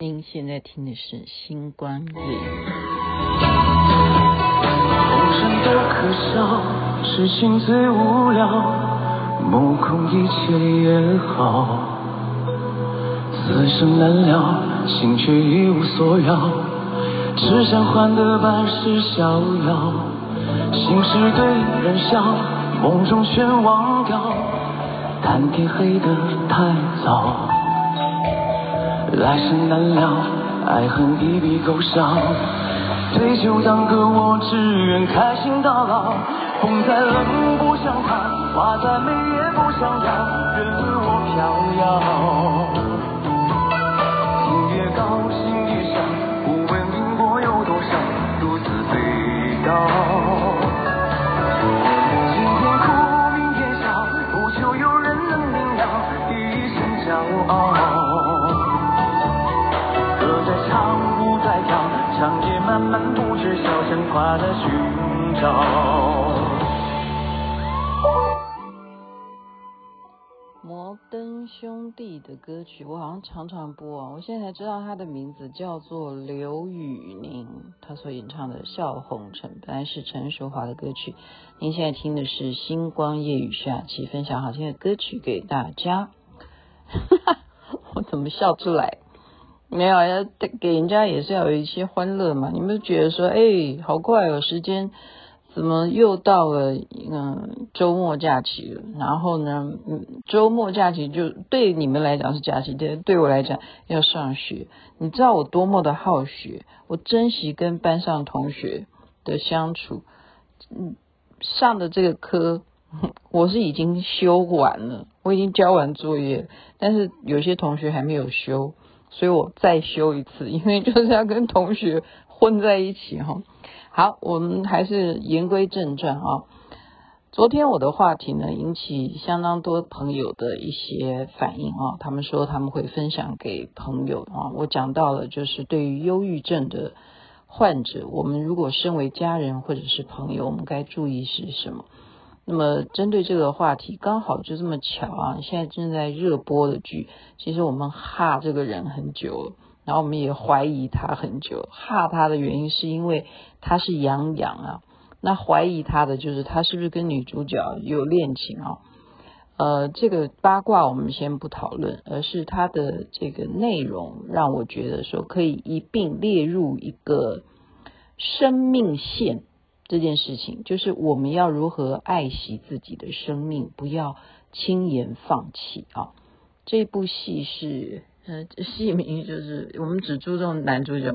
您现在听的是《星光夜》。红尘多可笑，痴心最无聊，目空一切也好。此生难料，心却一无所要，只想换得半世逍遥。心事对人笑，梦中全忘掉，谈天黑得太早。来生难料，爱恨一笔勾销。对酒当歌，我只愿开心到老。风再冷不想逃，花再美也不想要，任我飘摇。天越高，心越小，不问因果有多少，独自醉倒。今天哭，明天笑，不求有人能明了，一生骄傲。晓，神话的寻找。摩登兄弟的歌曲，我好像常常播啊。我现在才知道他的名字叫做刘宇宁，他所演唱的《笑红尘》本来是陈淑华的歌曲。您现在听的是《星光夜雨》下期分享好听的歌曲给大家。哈 哈我怎么笑出来？没有，要给人家也是要有一些欢乐嘛。你们觉得说，哎，好快哦，时间怎么又到了嗯周末假期了？然后呢，嗯，周末假期就对你们来讲是假期，对对我来讲要上学。你知道我多么的好学，我珍惜跟班上同学的相处。嗯，上的这个科 我是已经修完了，我已经交完作业，但是有些同学还没有修。所以我再修一次，因为就是要跟同学混在一起哈。好，我们还是言归正传啊。昨天我的话题呢，引起相当多朋友的一些反应啊。他们说他们会分享给朋友啊。我讲到了，就是对于忧郁症的患者，我们如果身为家人或者是朋友，我们该注意是什么？那么针对这个话题，刚好就这么巧啊！现在正在热播的剧，其实我们哈这个人很久了，然后我们也怀疑他很久。哈他的原因是因为他是杨洋啊，那怀疑他的就是他是不是跟女主角有恋情啊？呃，这个八卦我们先不讨论，而是他的这个内容让我觉得说可以一并列入一个生命线。这件事情就是我们要如何爱惜自己的生命，不要轻言放弃啊！这部戏是呃，戏名就是我们只注重男主角，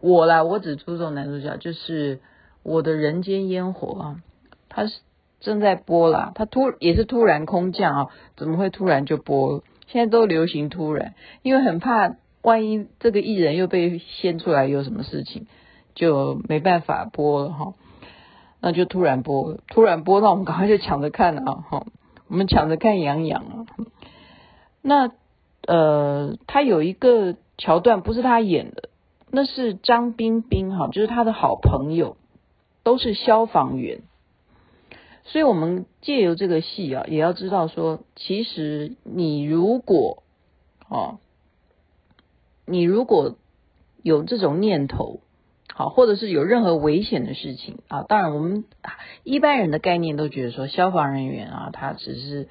我啦，我只注重男主角，就是我的人间烟火啊！他是正在播啦，他突也是突然空降啊，怎么会突然就播？现在都流行突然，因为很怕万一这个艺人又被掀出来有什么事情，就没办法播了哈。那就突然播，突然播，那我们赶快就抢着看了啊！哈，我们抢着看杨洋啊。那呃，他有一个桥段不是他演的，那是张彬彬哈，就是他的好朋友，都是消防员。所以我们借由这个戏啊，也要知道说，其实你如果啊，你如果有这种念头。好，或者是有任何危险的事情。啊，当然我们一般人的概念都觉得说消防人员啊，他只是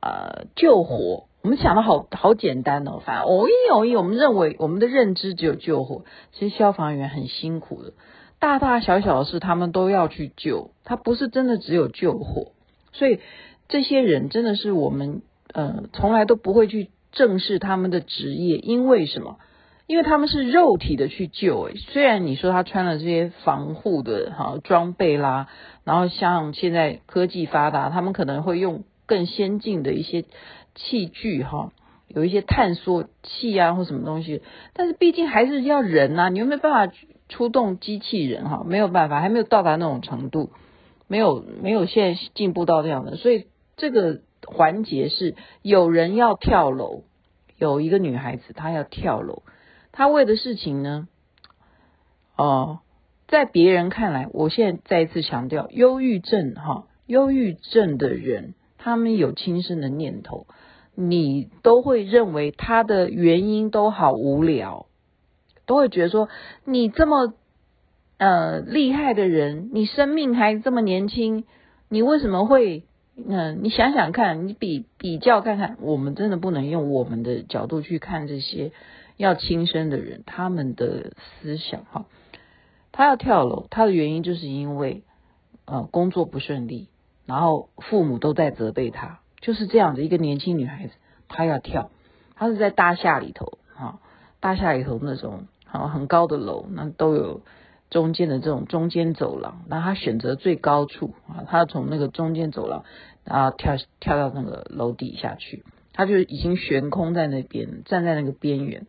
呃救火，我们想的好好简单哦，反正偶一偶一，我们认为我们的认知只有救火，其实消防员很辛苦的，大大小小的事他们都要去救，他不是真的只有救火，所以这些人真的是我们呃从来都不会去正视他们的职业，因为什么？因为他们是肉体的去救，诶，虽然你说他穿了这些防护的哈装备啦，然后像现在科技发达，他们可能会用更先进的一些器具哈，有一些探索器啊或什么东西，但是毕竟还是要人呐，你又没办法出动机器人哈，没有办法，还没有到达那种程度，没有没有现在进步到这样的，所以这个环节是有人要跳楼，有一个女孩子她要跳楼。他为的事情呢？哦，在别人看来，我现在再一次强调，忧郁症哈，忧郁症的人，他们有轻生的念头，你都会认为他的原因都好无聊，都会觉得说你这么呃厉害的人，你生命还这么年轻，你为什么会？嗯、你想想看，你比比较看看，我们真的不能用我们的角度去看这些要轻生的人，他们的思想哈。他要跳楼，他的原因就是因为呃工作不顺利，然后父母都在责备他，就是这样的一个年轻女孩子，她要跳，她是在大厦里头哈，大厦里头那种啊很高的楼，那都有。中间的这种中间走廊，那他选择最高处啊，他从那个中间走廊，然后跳跳到那个楼底下去，他就已经悬空在那边，站在那个边缘。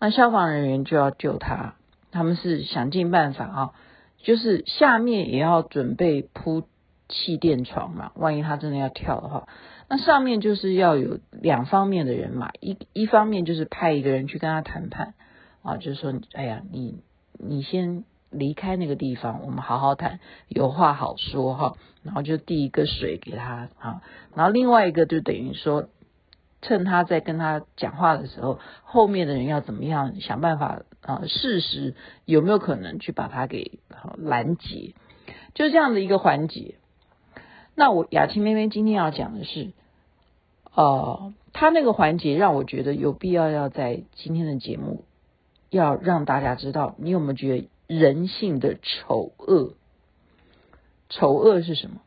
那消防人员就要救他，他们是想尽办法啊，就是下面也要准备铺气垫床嘛，万一他真的要跳的话，那上面就是要有两方面的人马，一一方面就是派一个人去跟他谈判啊，就是说，哎呀，你你先。离开那个地方，我们好好谈，有话好说哈。然后就递一个水给他啊，然后另外一个就等于说，趁他在跟他讲话的时候，后面的人要怎么样想办法啊？适时有没有可能去把他给拦截？就这样的一个环节。那我雅琪妹妹今天要讲的是，呃，他那个环节让我觉得有必要要在今天的节目要让大家知道，你有没有觉得？人性的丑恶，丑恶是什么？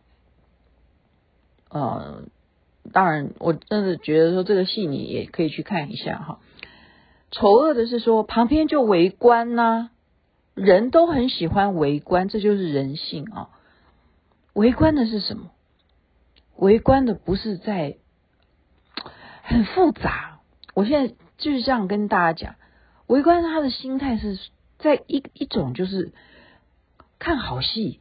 呃，当然，我真的觉得说这个戏你也可以去看一下哈。丑恶的是说旁边就围观呐、人都很喜欢围观，这就是人性啊。围观的是什么？围观的不是在很复杂。我现在就是这样跟大家讲，围观他的心态是。在一一种就是看好戏，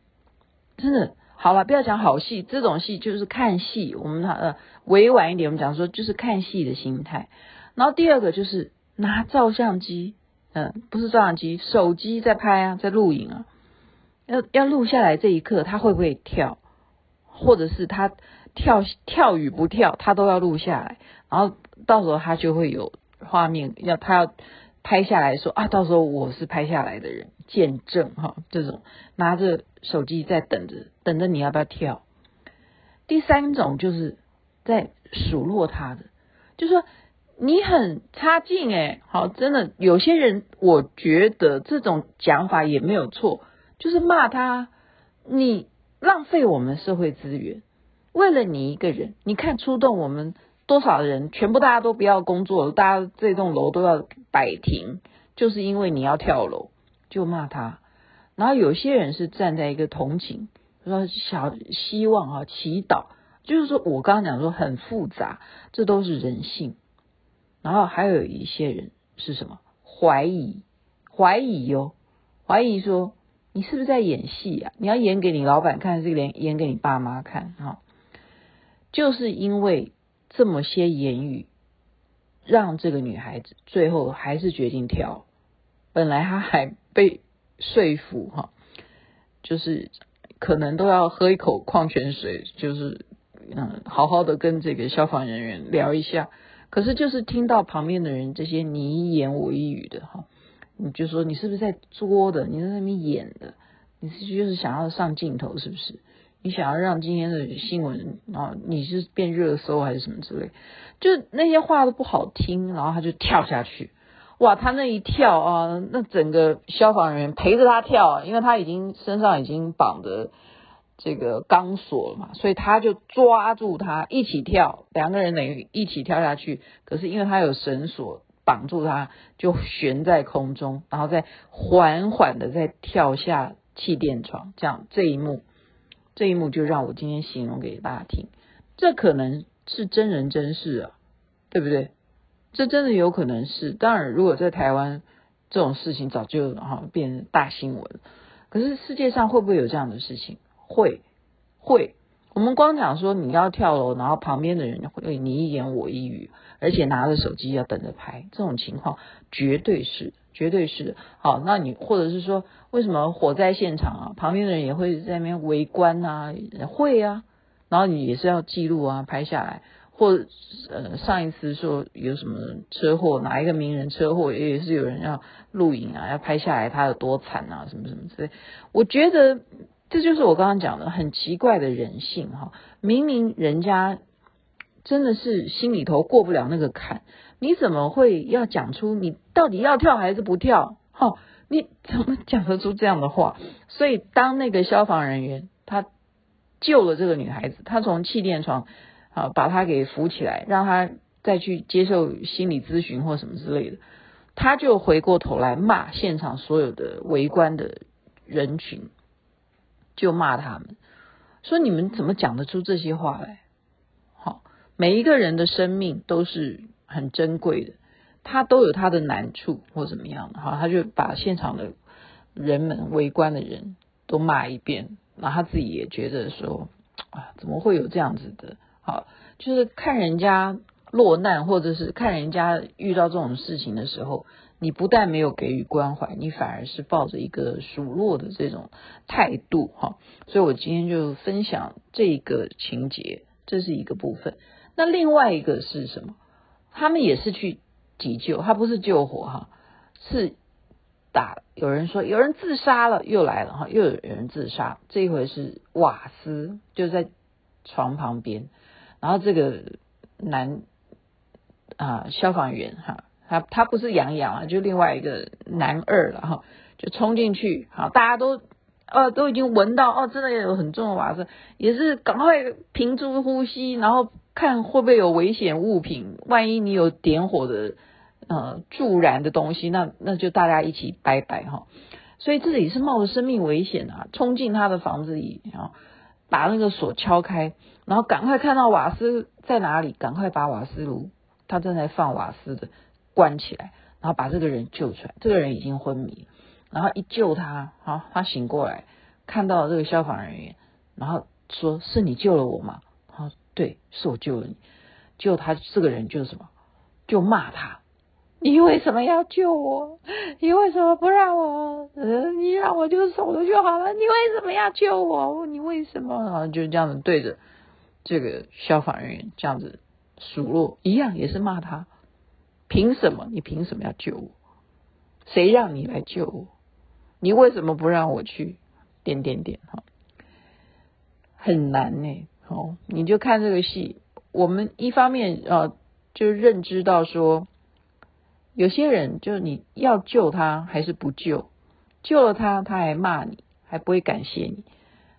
真的好了，不要讲好戏，这种戏就是看戏。我们呃委婉一点，我们讲说就是看戏的心态。然后第二个就是拿照相机，嗯、不是照相机，手机在拍啊，在录影啊，要要录下来这一刻他会不会跳，或者是他跳跳与不跳，他都要录下来。然后到时候他就会有画面，要他要。拍下来说啊，到时候我是拍下来的人，见证哈，这种拿着手机在等着，等着你要不要跳。第三种就是在数落他的，就说你很差劲诶，好，真的有些人我觉得这种讲法也没有错，就是骂他，你浪费我们社会资源，为了你一个人，你看出动我们。多少人全部大家都不要工作，大家这栋楼都要摆停，就是因为你要跳楼，就骂他。然后有些人是站在一个同情，说小希望啊，祈祷，就是说我刚刚讲说很复杂，这都是人性。然后还有一些人是什么？怀疑，怀疑哟，怀疑说你是不是在演戏啊？你要演给你老板看，还是连演给你爸妈看？哈，就是因为。这么些言语，让这个女孩子最后还是决定跳。本来她还被说服哈，就是可能都要喝一口矿泉水，就是嗯，好好的跟这个消防人员聊一下。可是就是听到旁边的人这些你一言我一语的哈，你就说你是不是在作的？你在那边演的？你是就是想要上镜头是不是？你想要让今天的新闻啊，你是变热搜还是什么之类？就那些话都不好听，然后他就跳下去，哇！他那一跳啊，那整个消防人员陪着他跳，因为他已经身上已经绑着这个钢索了嘛，所以他就抓住他一起跳，两个人等于一起跳下去。可是因为他有绳索绑住他，就悬在空中，然后再缓缓的再跳下气垫床，这样这一幕。这一幕就让我今天形容给大家听，这可能是真人真事啊，对不对？这真的有可能是。当然，如果在台湾这种事情早就哈变大新闻，可是世界上会不会有这样的事情？会，会。我们光讲说你要跳楼，然后旁边的人会你一言我一语，而且拿着手机要等着拍，这种情况绝对是。绝对是好，那你或者是说，为什么火灾现场啊，旁边的人也会在那边围观啊？会啊，然后你也是要记录啊，拍下来，或呃上一次说有什么车祸，哪一个名人车祸，也是有人要录影啊，要拍下来他有多惨啊，什么什么之类。我觉得这就是我刚刚讲的很奇怪的人性哈，明明人家真的是心里头过不了那个坎，你怎么会要讲出你到底要跳还是不跳？哈，你怎么讲得出这样的话？所以当那个消防人员他救了这个女孩子，他从气垫床。啊，把他给扶起来，让他再去接受心理咨询或什么之类的，他就回过头来骂现场所有的围观的人群，就骂他们，说你们怎么讲得出这些话来？好，每一个人的生命都是很珍贵的，他都有他的难处或怎么样的，好，他就把现场的人们围观的人都骂一遍，然后他自己也觉得说，啊，怎么会有这样子的？好，就是看人家落难，或者是看人家遇到这种事情的时候，你不但没有给予关怀，你反而是抱着一个数落的这种态度哈。所以我今天就分享这个情节，这是一个部分。那另外一个是什么？他们也是去急救，他不是救火哈，是打。有人说有人自杀了，又来了哈，又有人自杀。这一回是瓦斯就在床旁边。然后这个男啊、消防员哈，他他不是杨洋啊，就另外一个男二了哈，就冲进去，好，大家都呃都已经闻到哦，真的有很重的瓦斯，也是赶快屏住呼吸，然后看会不会有危险物品，万一你有点火的呃助燃的东西，那那就大家一起拜拜哈。所以自己是冒着生命危险啊，冲进他的房子里啊。把那个锁敲开，然后赶快看到瓦斯在哪里，赶快把瓦斯炉他正在放瓦斯的关起来，然后把这个人救出来。这个人已经昏迷，然后一救他，好，他醒过来，看到这个消防人员，然后说：“是你救了我吗？”他说：“对，是我救了你。”救他这个人就是什么？就骂他。你为什么要救我？你为什么不让我？呃，你让我就走了就好了。你为什么要救我？你为什么？然后就这样子对着这个消防人员这样子数落，一样也是骂他。凭什么？你凭什么要救我？谁让你来救我？你为什么不让我去？点点点哈，很难呢。好，你就看这个戏。我们一方面啊，就认知到说。有些人就是你要救他还是不救，救了他他还骂你，还不会感谢你。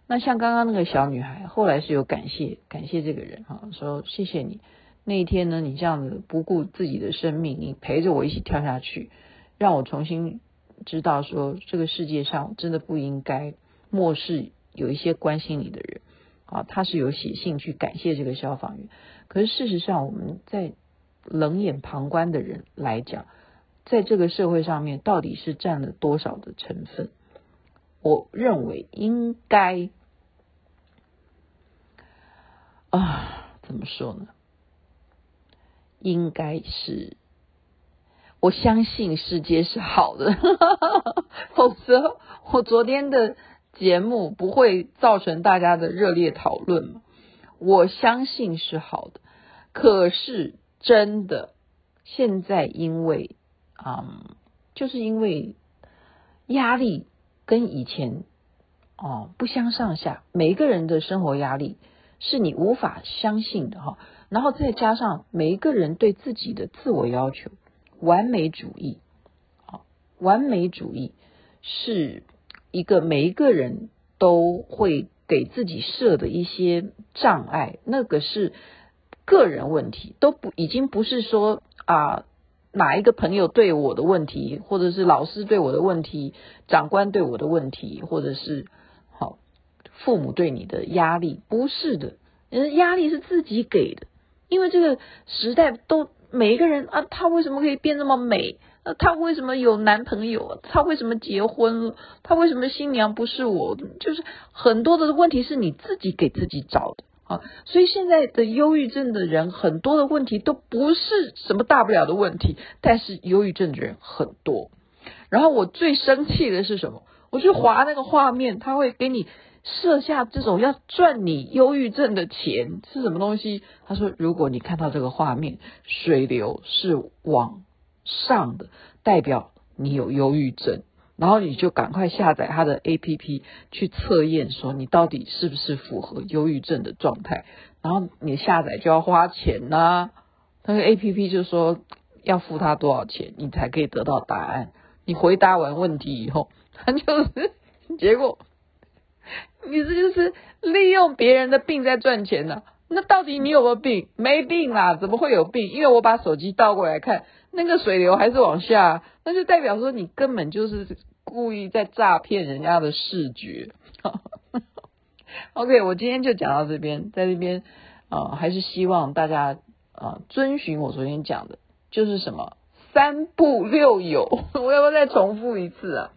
那像刚刚那个小女孩，后来是有感谢感谢这个人哈，说谢谢你那一天呢，你这样子不顾自己的生命，你陪着我一起跳下去，让我重新知道说这个世界上真的不应该漠视有一些关心你的人啊。他是有写信去感谢这个消防员，可是事实上我们在。冷眼旁观的人来讲，在这个社会上面到底是占了多少的成分？我认为应该啊，怎么说呢？应该是，我相信世界是好的，否则我昨天的节目不会造成大家的热烈讨论。我相信是好的，可是。真的，现在因为，嗯，就是因为压力跟以前哦不相上下，每一个人的生活压力是你无法相信的哈。然后再加上每一个人对自己的自我要求，完美主义，啊，完美主义是一个每一个人都会给自己设的一些障碍，那个是。个人问题都不已经不是说啊哪一个朋友对我的问题，或者是老师对我的问题，长官对我的问题，或者是好父母对你的压力，不是的，人压力是自己给的，因为这个时代都每一个人啊，他为什么可以变那么美？那他为什么有男朋友？他为什么结婚了？他为什么新娘不是我？就是很多的问题是你自己给自己找的。啊，所以现在的忧郁症的人很多的问题都不是什么大不了的问题，但是忧郁症的人很多。然后我最生气的是什么？我去划那个画面，他会给你设下这种要赚你忧郁症的钱是什么东西？他说，如果你看到这个画面，水流是往上的，代表你有忧郁症，然后你就赶快下载他的 APP 去测验，说你到底是不是符合忧郁症的状态。然后你下载就要花钱呐、那个 APP 就说要付他多少钱，你才可以得到答案。你回答完问题以后，他就是结果。你这就是利用别人的病在赚钱呢、那到底你有没有病？没病啦，怎么会有病？因为我把手机倒过来看，那个水流还是往下，那就代表说你根本就是故意在诈骗人家的视觉。OK，我今天就讲到这边，在这边啊、还是希望大家啊、遵循我昨天讲的，就是什么三不六有。我要不要再重复一次啊？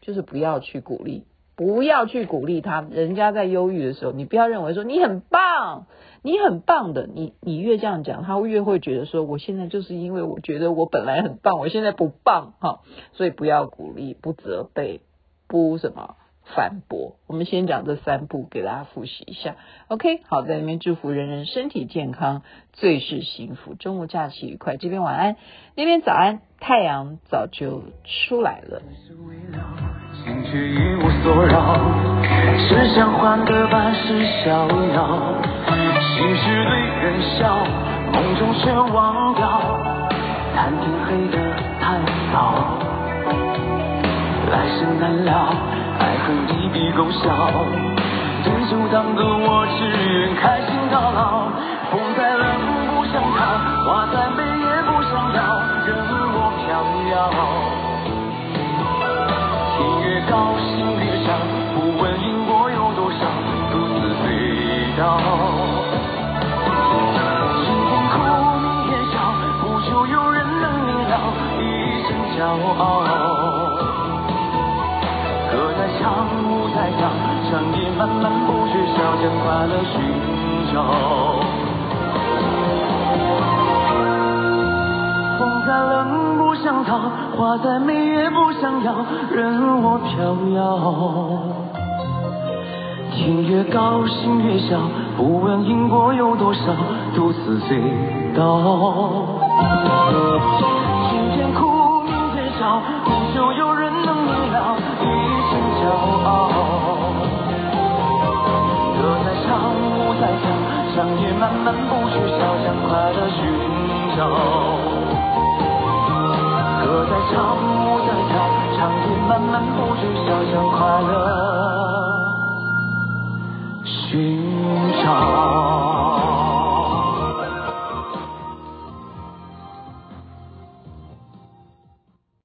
就是不要去鼓励。不要去鼓励他，人家在忧郁的时候，你不要认为说你很棒，你很棒的，你你越这样讲，他会越会觉得说，我现在就是因为我觉得我本来很棒，我现在不棒哈，所以不要鼓励，不责备，不什么反驳。我们先讲这三步，给大家复习一下。OK，好，在里面祝福人人身体健康，最是幸福，周末假期愉快。这边晚安，那边早安，太阳早就出来了。心却一无所扰，只想换个办事逍遥。心事对人笑，梦中却忘掉，谈天黑得太早。来生难料，爱恨一笔勾销，对酒当歌，我只愿开心到老。风再冷不想逃，花再美也不想要，任我飘摇。高心越伤，不问因果有多少，独自飞到。骄傲。歌在唱，舞在跳，长夜漫漫不觉晓，将快乐寻找。风再冷不想逃，花再美也不想要，任我飘摇。天越高，心越小，不问因果有多少，独自醉倒。今天哭，不求有人能明了，一身骄傲。歌在唱，舞在跳，长夜漫漫不知晓，向快乐寻找。歌在唱，舞在跳，长夜漫漫不知晓，向快乐寻找。